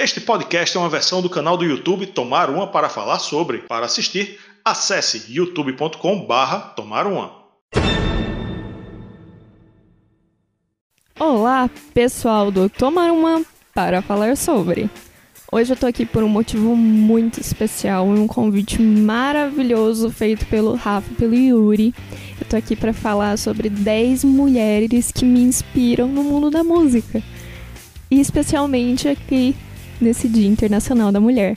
Este podcast é uma versão do canal do YouTube Tomar Uma para falar sobre. Para assistir, acesse youtube.com/barra Tomar Uma. Olá, pessoal do Tomar Uma para falar sobre. Hoje eu tô aqui por um motivo muito especial e um convite maravilhoso feito pelo Rafa e pelo Yuri. Eu tô aqui para falar sobre 10 mulheres que me inspiram no mundo da música. E especialmente aqui nesse Dia Internacional da Mulher.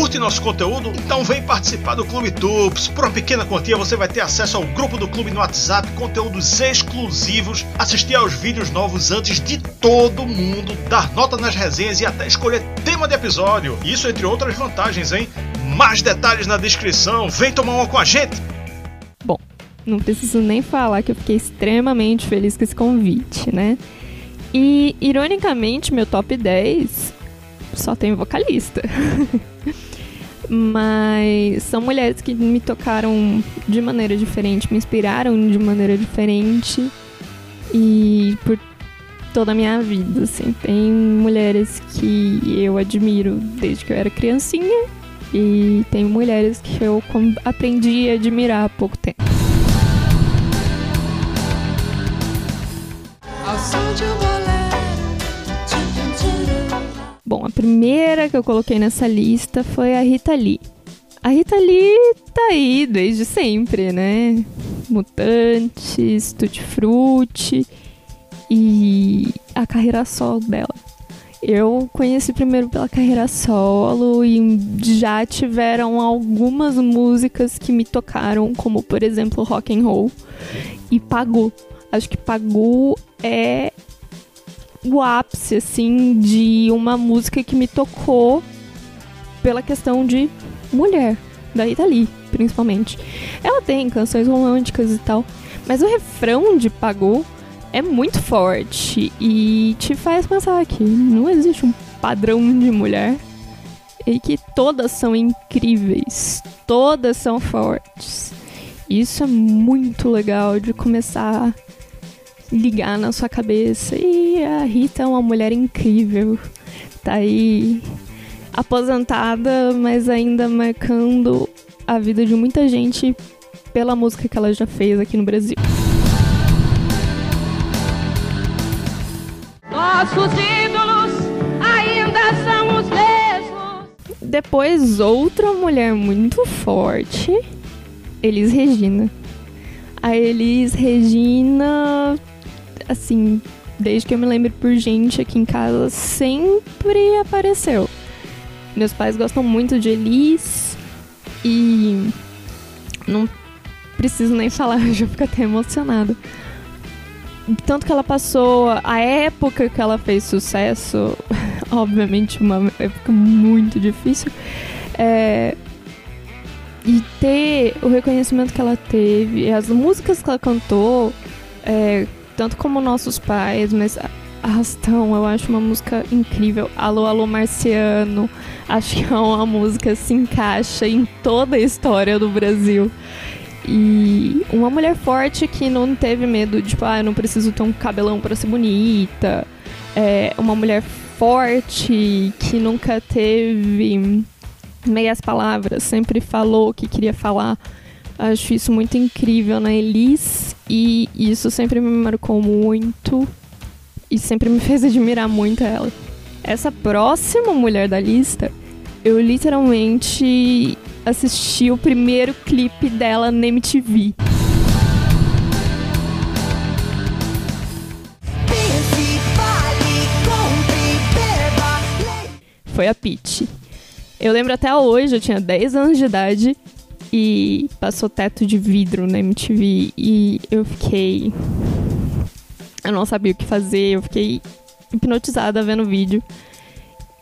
Curte nosso conteúdo? Então vem participar do Clube Tubes. Por uma pequena quantia você vai ter acesso ao grupo do clube no WhatsApp, conteúdos exclusivos, assistir aos vídeos novos antes de todo mundo, dar nota nas resenhas e até escolher tema de episódio. Isso entre outras vantagens, hein? Mais detalhes na descrição. Vem tomar uma com a gente. Não preciso nem falar que eu fiquei extremamente feliz com esse convite, né? E, ironicamente, meu top 10 só tem vocalista. Mas são mulheres que me tocaram de maneira diferente, me inspiraram de maneira diferente e por toda a minha vida, assim. Tem mulheres que eu admiro desde que eu era criancinha e tem mulheres que eu aprendi a admirar há pouco tempo. Bom, a primeira que eu coloquei nessa lista foi a Rita Lee. A Rita Lee tá aí desde sempre, né? Mutantes, Tutti Frutti e a carreira solo dela. Eu conheci primeiro pela carreira solo e já tiveram algumas músicas que me tocaram, como por exemplo Rock and Roll e Pagu. Acho que Pagu é o ápice, assim, de uma música que me tocou pela questão de mulher, da Rita principalmente. Ela tem canções românticas e tal, mas o refrão de Pagou é muito forte e te faz pensar que não existe um padrão de mulher e que todas são incríveis, todas são fortes. Isso é muito legal de começar ligar na sua cabeça. E a Rita é uma mulher incrível. Tá aí aposentada, mas ainda marcando a vida de muita gente pela música que ela já fez aqui no Brasil. Nossos ídolos ainda são os mesmos. Depois, outra mulher muito forte, Elis Regina. A Elis Regina assim, desde que eu me lembro por gente aqui em casa, sempre apareceu. Meus pais gostam muito de Elis e não preciso nem falar, eu já fico até emocionada. Tanto que ela passou a época que ela fez sucesso, obviamente uma época muito difícil, é, e ter o reconhecimento que ela teve, as músicas que ela cantou, é, tanto como nossos pais, mas Arrastão, eu acho uma música incrível. Alô, alô, Marciano. Acho que é uma música que se encaixa em toda a história do Brasil. E uma mulher forte que não teve medo, tipo, ah, eu não preciso ter um cabelão para ser bonita. É uma mulher forte que nunca teve meias palavras, sempre falou o que queria falar. Acho isso muito incrível na Elis e isso sempre me marcou muito e sempre me fez admirar muito ela. Essa próxima mulher da lista, eu literalmente assisti o primeiro clipe dela na MTV. Foi a Peach. Eu lembro até hoje, eu tinha 10 anos de idade e passou teto de vidro na MTV e eu fiquei. Eu não sabia o que fazer, eu fiquei hipnotizada vendo o vídeo.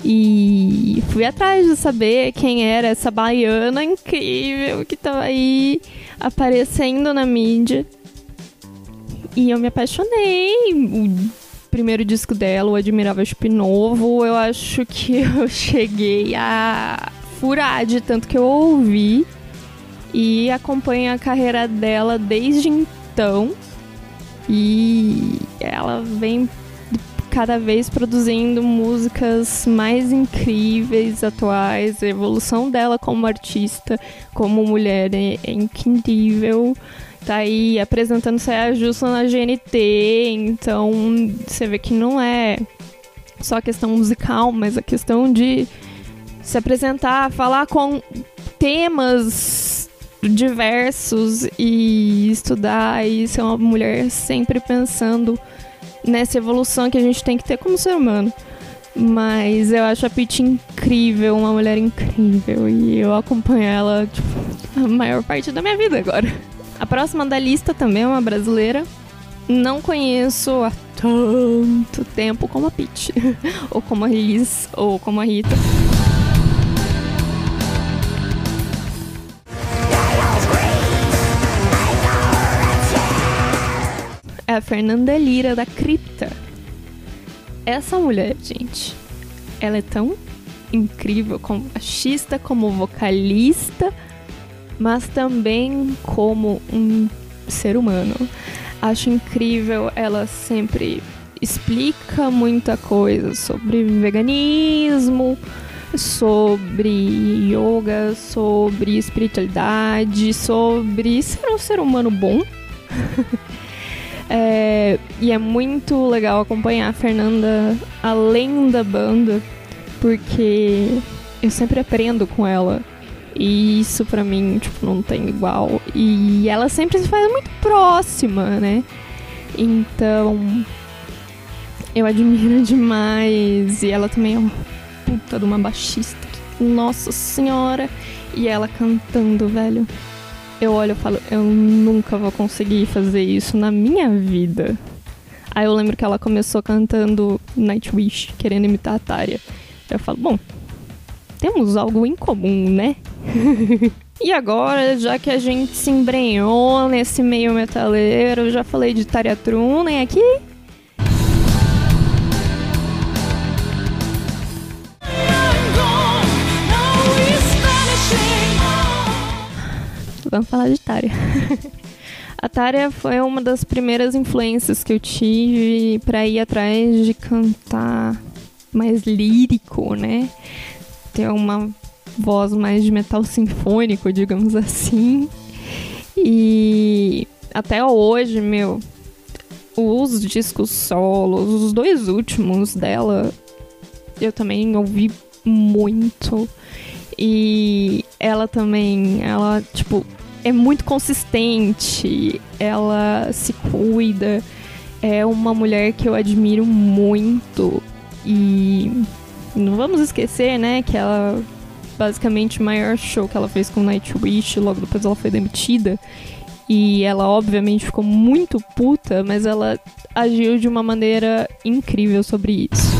E fui atrás de saber quem era essa baiana incrível que tava aí aparecendo na mídia. E eu me apaixonei. O primeiro disco dela, o Admirável Chip Novo, eu acho que eu cheguei a furar de tanto que eu ouvi e acompanho a carreira dela desde então. E ela vem cada vez produzindo músicas mais incríveis, atuais. A evolução dela como artista, como mulher é, é incrível. Tá aí apresentando Saia Justa na GNT, então você vê que não é só a questão musical, mas a questão de se apresentar, falar com temas diversos e estudar e ser uma mulher sempre pensando nessa evolução que a gente tem que ter como ser humano. Mas eu acho a Peach incrível, uma mulher incrível. E eu acompanho ela tipo, a maior parte da minha vida agora. A próxima da lista também é uma brasileira. Não conheço há tanto tempo como a Peach, ou como a Liz, ou como a Rita. Fernanda Lira da Cripta. Essa mulher, gente, ela é tão incrível como baixista, como vocalista, mas também como um ser humano. Acho incrível, ela sempre explica muita coisa sobre veganismo, sobre yoga, sobre espiritualidade, sobre ser um ser humano bom. É, e é muito legal acompanhar a Fernanda além da banda, porque eu sempre aprendo com ela. E isso pra mim, tipo, não tem igual. E ela sempre se faz muito próxima, né? Então, eu admiro demais. E ela também é uma puta de uma baixista. Nossa senhora! E ela cantando, velho eu olho e falo, eu nunca vou conseguir fazer isso na minha vida. Aí eu lembro que ela começou cantando Nightwish, querendo imitar a Tária. Eu falo, bom, temos algo em comum, né? e agora, já que a gente se embrenhou nesse meio metaleiro, já falei de Tária Trunen aqui, vamos falar de Tária. a Tária foi uma das primeiras influências que eu tive para ir atrás de cantar mais lírico, né? Ter uma voz mais de metal sinfônico, digamos assim. E até hoje, meu, os discos solos, os dois últimos dela, eu também ouvi muito. E ela também, ela, tipo, é muito consistente, ela se cuida, é uma mulher que eu admiro muito e não vamos esquecer, né, que ela basicamente o maior show que ela fez com Nightwish, logo depois ela foi demitida. E ela obviamente ficou muito puta, mas ela agiu de uma maneira incrível sobre isso.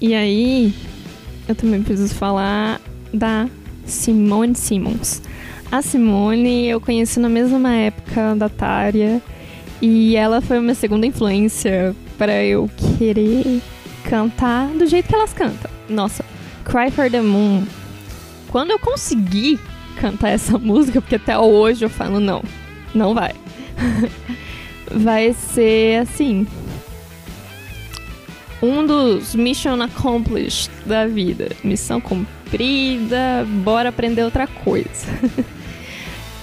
E aí, eu também preciso falar da Simone Simmons. A Simone eu conheci na mesma época da Tária e ela foi uma segunda influência para eu querer cantar do jeito que elas cantam. Nossa, Cry for the Moon. Quando eu consegui cantar essa música, porque até hoje eu falo não, não vai. vai ser assim, um dos mission accomplished da vida. Missão cumprida, bora aprender outra coisa.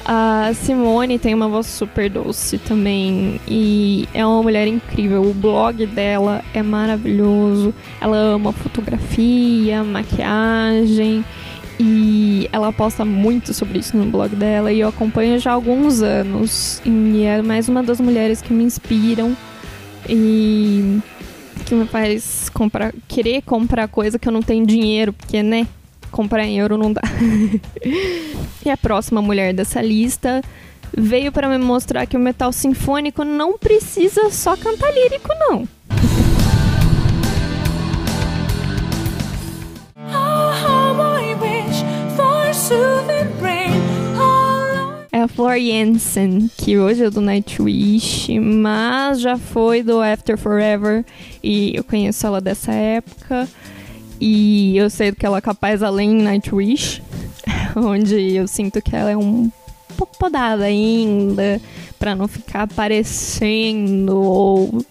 A Simone tem uma voz super doce também e é uma mulher incrível. O blog dela é maravilhoso. Ela ama fotografia, maquiagem e ela posta muito sobre isso no blog dela e eu acompanho já há alguns anos. E é mais uma das mulheres que me inspiram e que me faz comprar, querer comprar coisa que eu não tenho dinheiro, porque, né? Comprar em euro não dá. e a próxima mulher dessa lista veio para me mostrar que o metal sinfônico não precisa só cantar lírico, não. A Flor Jensen, que hoje é do Nightwish, mas já foi do After Forever e eu conheço ela dessa época. E eu sei que ela é capaz além Nightwish, onde eu sinto que ela é um pouco podada ainda, para não ficar aparecendo ou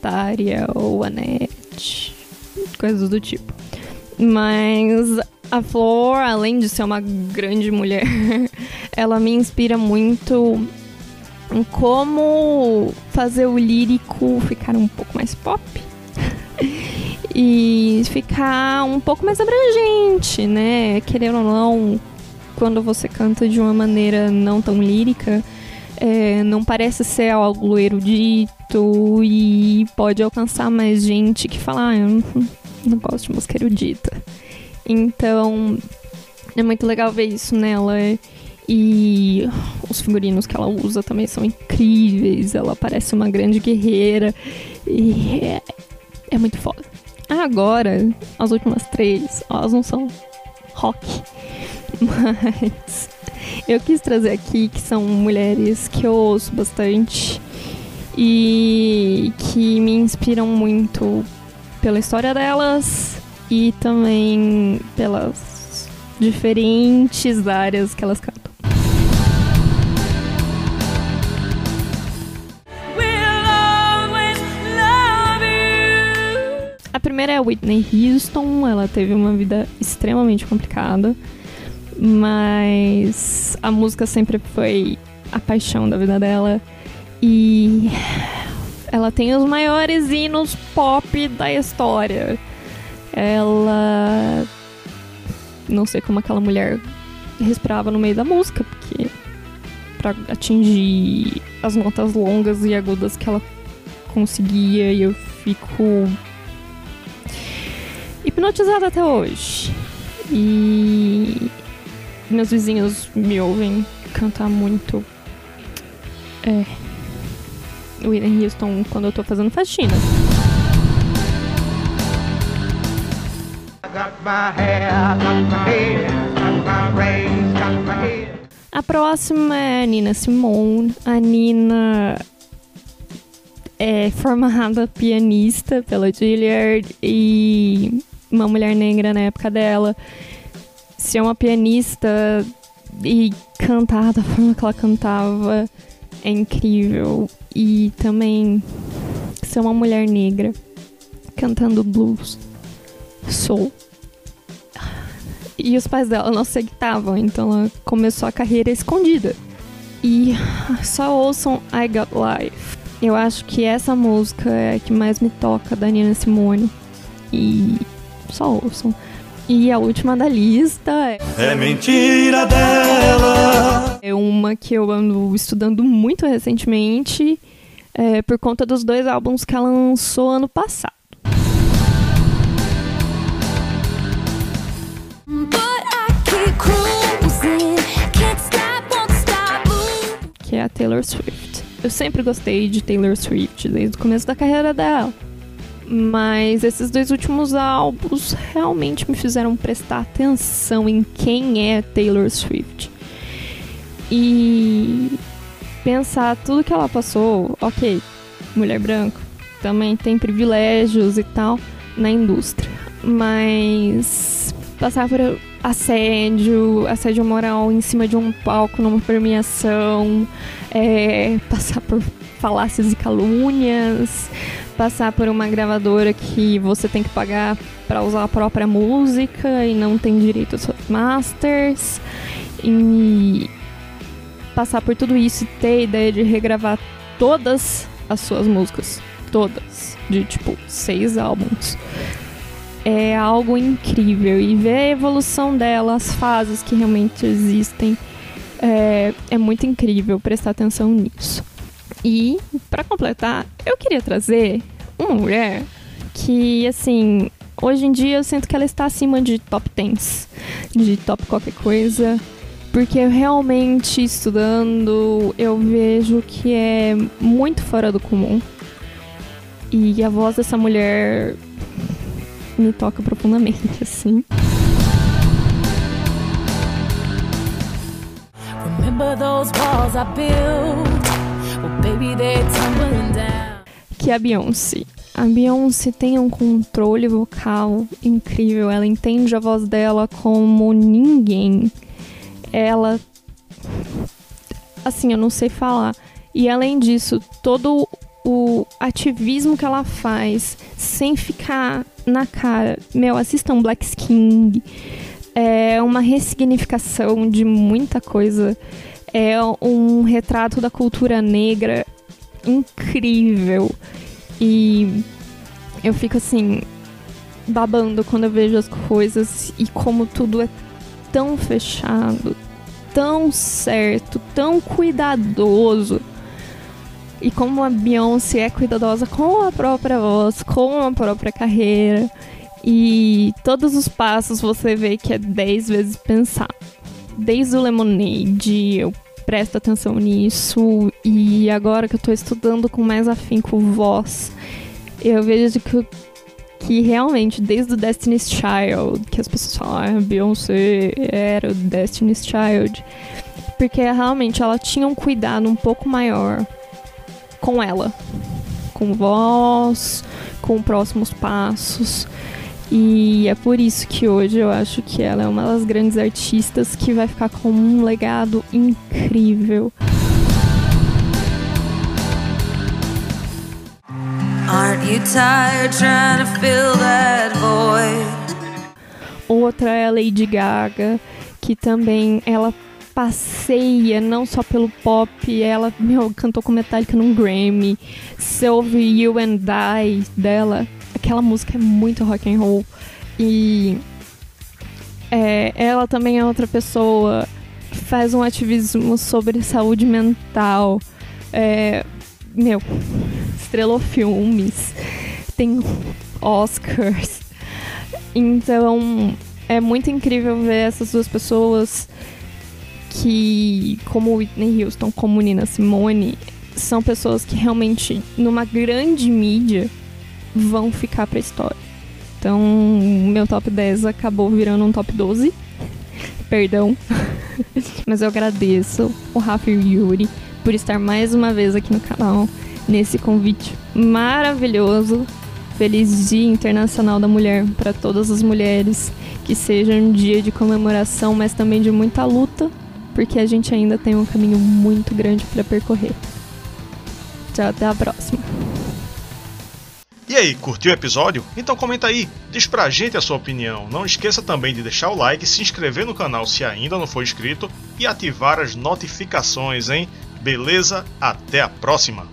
Tária ou Anete, coisas do tipo. Mas a Flor, além de ser uma grande mulher, ela me inspira muito em como fazer o lírico ficar um pouco mais pop e ficar um pouco mais abrangente, né? Querendo ou não, quando você canta de uma maneira não tão lírica, é, não parece ser algo erudito e pode alcançar mais gente que fala, ah, eu não, não gosto de música erudita. Então, é muito legal ver isso nela. E os figurinos que ela usa também são incríveis. Ela parece uma grande guerreira. E é, é muito foda. Agora, as últimas três, elas não são rock. Mas eu quis trazer aqui que são mulheres que eu ouço bastante e que me inspiram muito pela história delas e também pelas diferentes áreas que elas cantam. A primeira é a Whitney Houston, ela teve uma vida extremamente complicada, mas a música sempre foi a paixão da vida dela e ela tem os maiores hinos pop da história. Ela não sei como aquela mulher respirava no meio da música, porque para atingir as notas longas e agudas que ela conseguia, e eu fico hipnotizada até hoje. E meus vizinhos me ouvem cantar muito. É. Whitney Houston quando eu tô fazendo faxina. A próxima é a Nina Simone. A Nina é formada pianista pela Juilliard e uma mulher negra na época dela. Ser uma pianista e cantar da forma que ela cantava é incrível. E também ser uma mulher negra cantando blues, soul. E os pais dela não aceitavam, então ela começou a carreira escondida. E só ouçam I Got Life. Eu acho que essa música é a que mais me toca da Nina Simone. E só ouçam. E a última da lista é. É mentira dela! É uma que eu ando estudando muito recentemente, é, por conta dos dois álbuns que ela lançou ano passado. A Taylor Swift. Eu sempre gostei de Taylor Swift desde o começo da carreira dela. Mas esses dois últimos álbuns realmente me fizeram prestar atenção em quem é Taylor Swift. E pensar tudo que ela passou, ok, mulher branca, também tem privilégios e tal na indústria. Mas passar por assédio, assédio moral em cima de um palco numa premiação, é, passar por falácias e calúnias, passar por uma gravadora que você tem que pagar para usar a própria música e não tem direito aos masters. E passar por tudo isso e ter a ideia de regravar todas as suas músicas. Todas. De tipo, seis álbuns. É algo incrível. E ver a evolução dela, as fases que realmente existem. É, é muito incrível prestar atenção nisso. E, para completar, eu queria trazer uma mulher que, assim, hoje em dia eu sinto que ela está acima de top 10, de top qualquer coisa, porque realmente estudando eu vejo que é muito fora do comum. E a voz dessa mulher me toca profundamente, assim. Que é a Beyoncé. a Beyoncé tem um controle vocal incrível. Ela entende a voz dela como ninguém. Ela. Assim, eu não sei falar. E além disso, todo o ativismo que ela faz, sem ficar na cara. Meu, assistam Black King. É uma ressignificação de muita coisa. É um retrato da cultura negra incrível. E eu fico assim, babando quando eu vejo as coisas e como tudo é tão fechado, tão certo, tão cuidadoso. E como a Beyoncé é cuidadosa com a própria voz, com a própria carreira. E todos os passos você vê que é 10 vezes pensar. Desde o Lemonade, eu presto atenção nisso. E agora que eu tô estudando com mais afinco voz, eu vejo que, que realmente, desde o Destiny's Child, que as pessoas falam, ah, Beyoncé era o Destiny's Child, porque realmente ela tinha um cuidado um pouco maior com ela, com voz, com próximos passos. E é por isso que hoje eu acho que ela é uma das grandes artistas que vai ficar com um legado incrível. Aren't you tired trying to fill that void? Outra é a Lady Gaga, que também ela passeia não só pelo pop, ela meu, cantou com Metallica num Grammy. Ouve You and I dela, aquela música é muito rock and roll. E é, ela também é outra pessoa, faz um ativismo sobre saúde mental. É, meu, estrelou filmes, tem Oscars. Então é muito incrível ver essas duas pessoas que, como Whitney Houston, como Nina Simone, são pessoas que realmente, numa grande mídia, vão ficar pra história. Então, meu top 10 acabou virando um top 12. Perdão. Mas eu agradeço o Rafa e o Yuri por estar mais uma vez aqui no canal, nesse convite maravilhoso. Feliz Dia Internacional da Mulher para todas as mulheres. Que seja um dia de comemoração, mas também de muita luta porque a gente ainda tem um caminho muito grande para percorrer. Tchau, até a próxima. E aí, curtiu o episódio? Então comenta aí, diz pra gente a sua opinião. Não esqueça também de deixar o like, se inscrever no canal se ainda não for inscrito e ativar as notificações, hein? Beleza? Até a próxima!